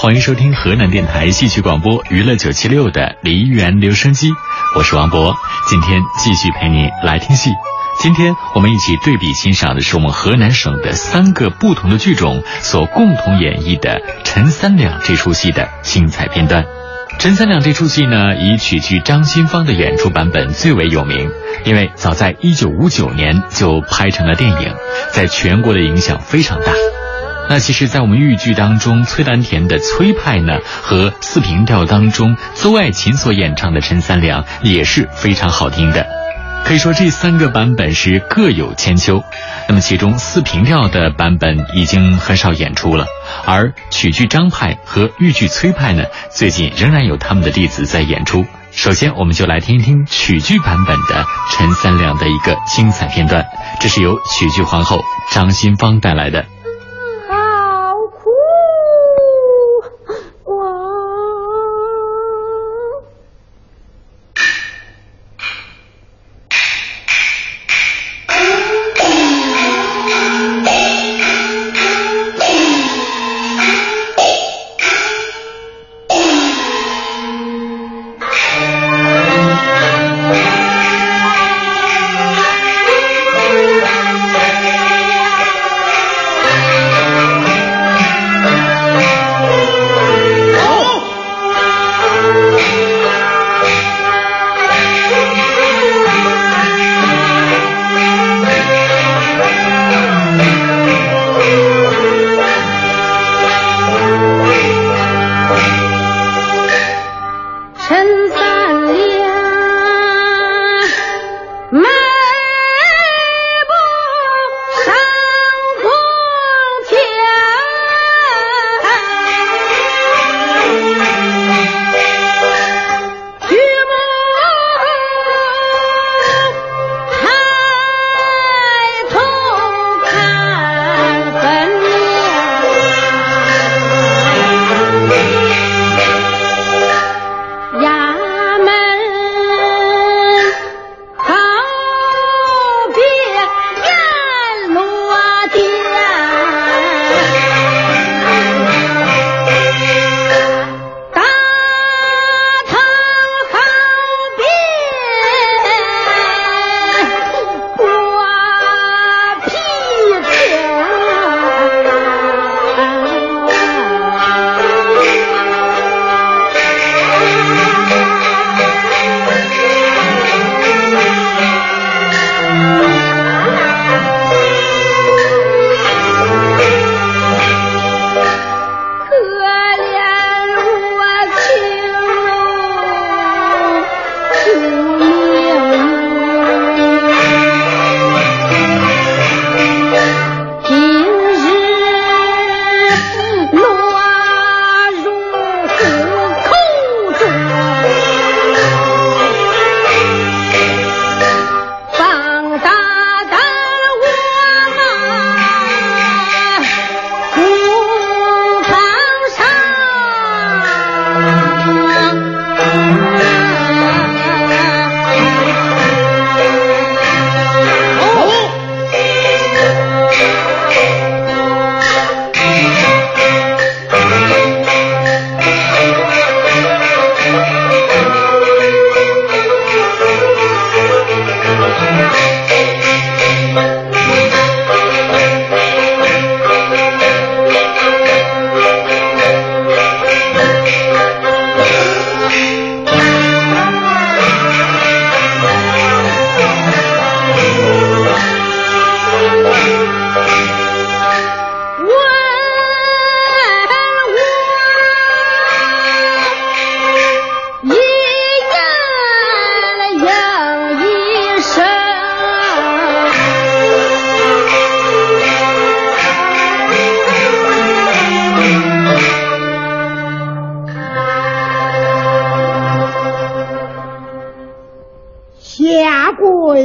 欢迎收听河南电台戏曲广播娱乐九七六的梨园留声机，我是王博，今天继续陪你来听戏。今天我们一起对比欣赏的是我们河南省的三个不同的剧种所共同演绎的《陈三两》这出戏的精彩片段。《陈三两》这出戏呢，以曲剧张新芳的演出版本最为有名，因为早在一九五九年就拍成了电影，在全国的影响非常大。那其实，在我们豫剧当中，崔兰田的崔派呢，和四平调当中邹爱琴所演唱的《陈三两》也是非常好听的。可以说，这三个版本是各有千秋。那么，其中四平调的版本已经很少演出了，而曲剧张派和豫剧崔派呢，最近仍然有他们的弟子在演出。首先，我们就来听一听曲剧版本的《陈三两》的一个精彩片段，这是由曲剧皇后张新芳带来的。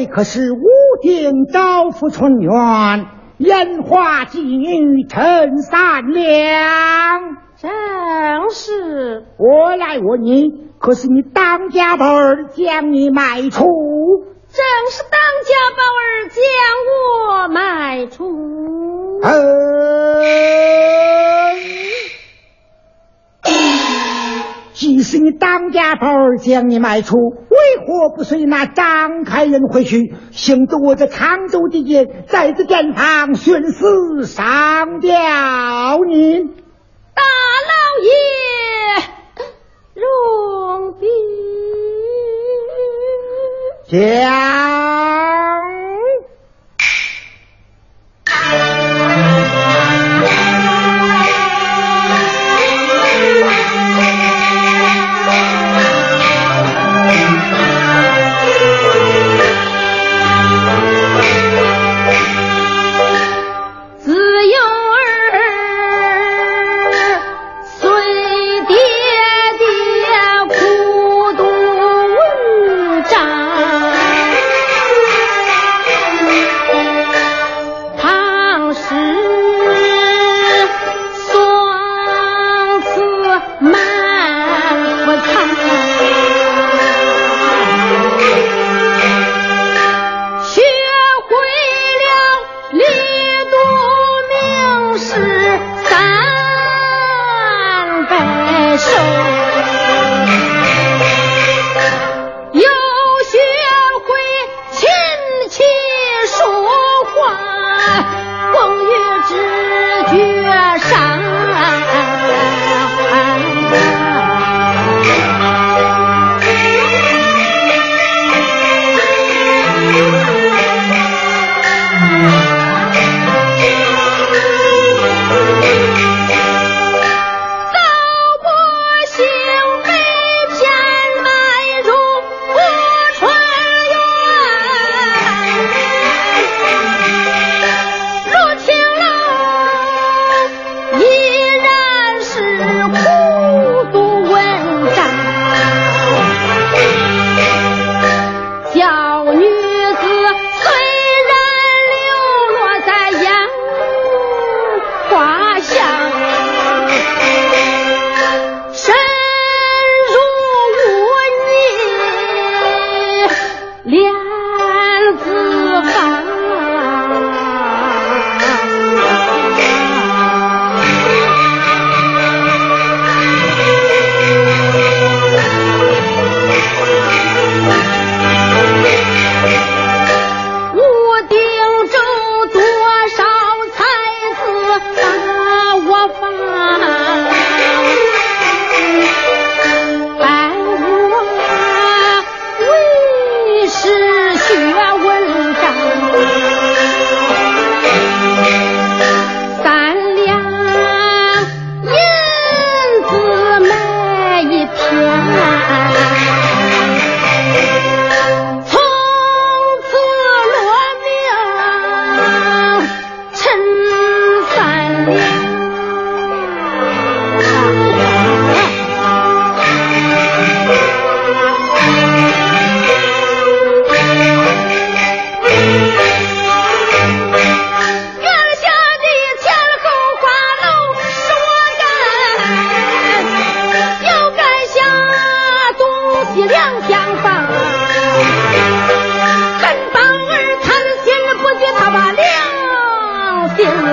可是武定招抚春园，烟花妓女陈三娘。正是。我来问你，可是你当家宝儿将你卖出？正是当家宝儿将我卖出。嗯。即使你当家宝将你卖出，为何不随那张开人回去，行得我这常州地界，在这殿堂寻死上吊你？大老爷，容禀。将。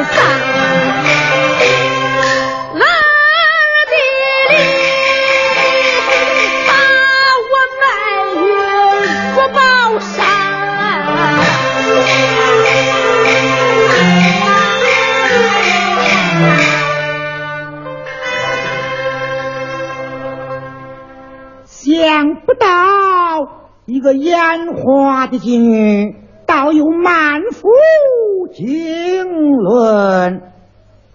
三老地里，把我埋于国报山，想不到一个烟花的厅倒有满腹。经论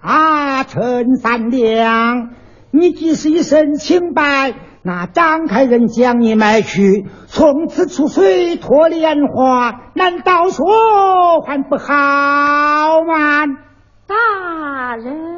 啊！陈三娘，你既是一身清白，那张开人将你卖去，从此出水脱莲花，难道说还不好吗？大人。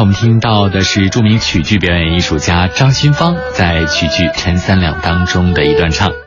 我们听到的是著名曲剧表演艺术家张新芳在曲剧《陈三两》当中的一段唱。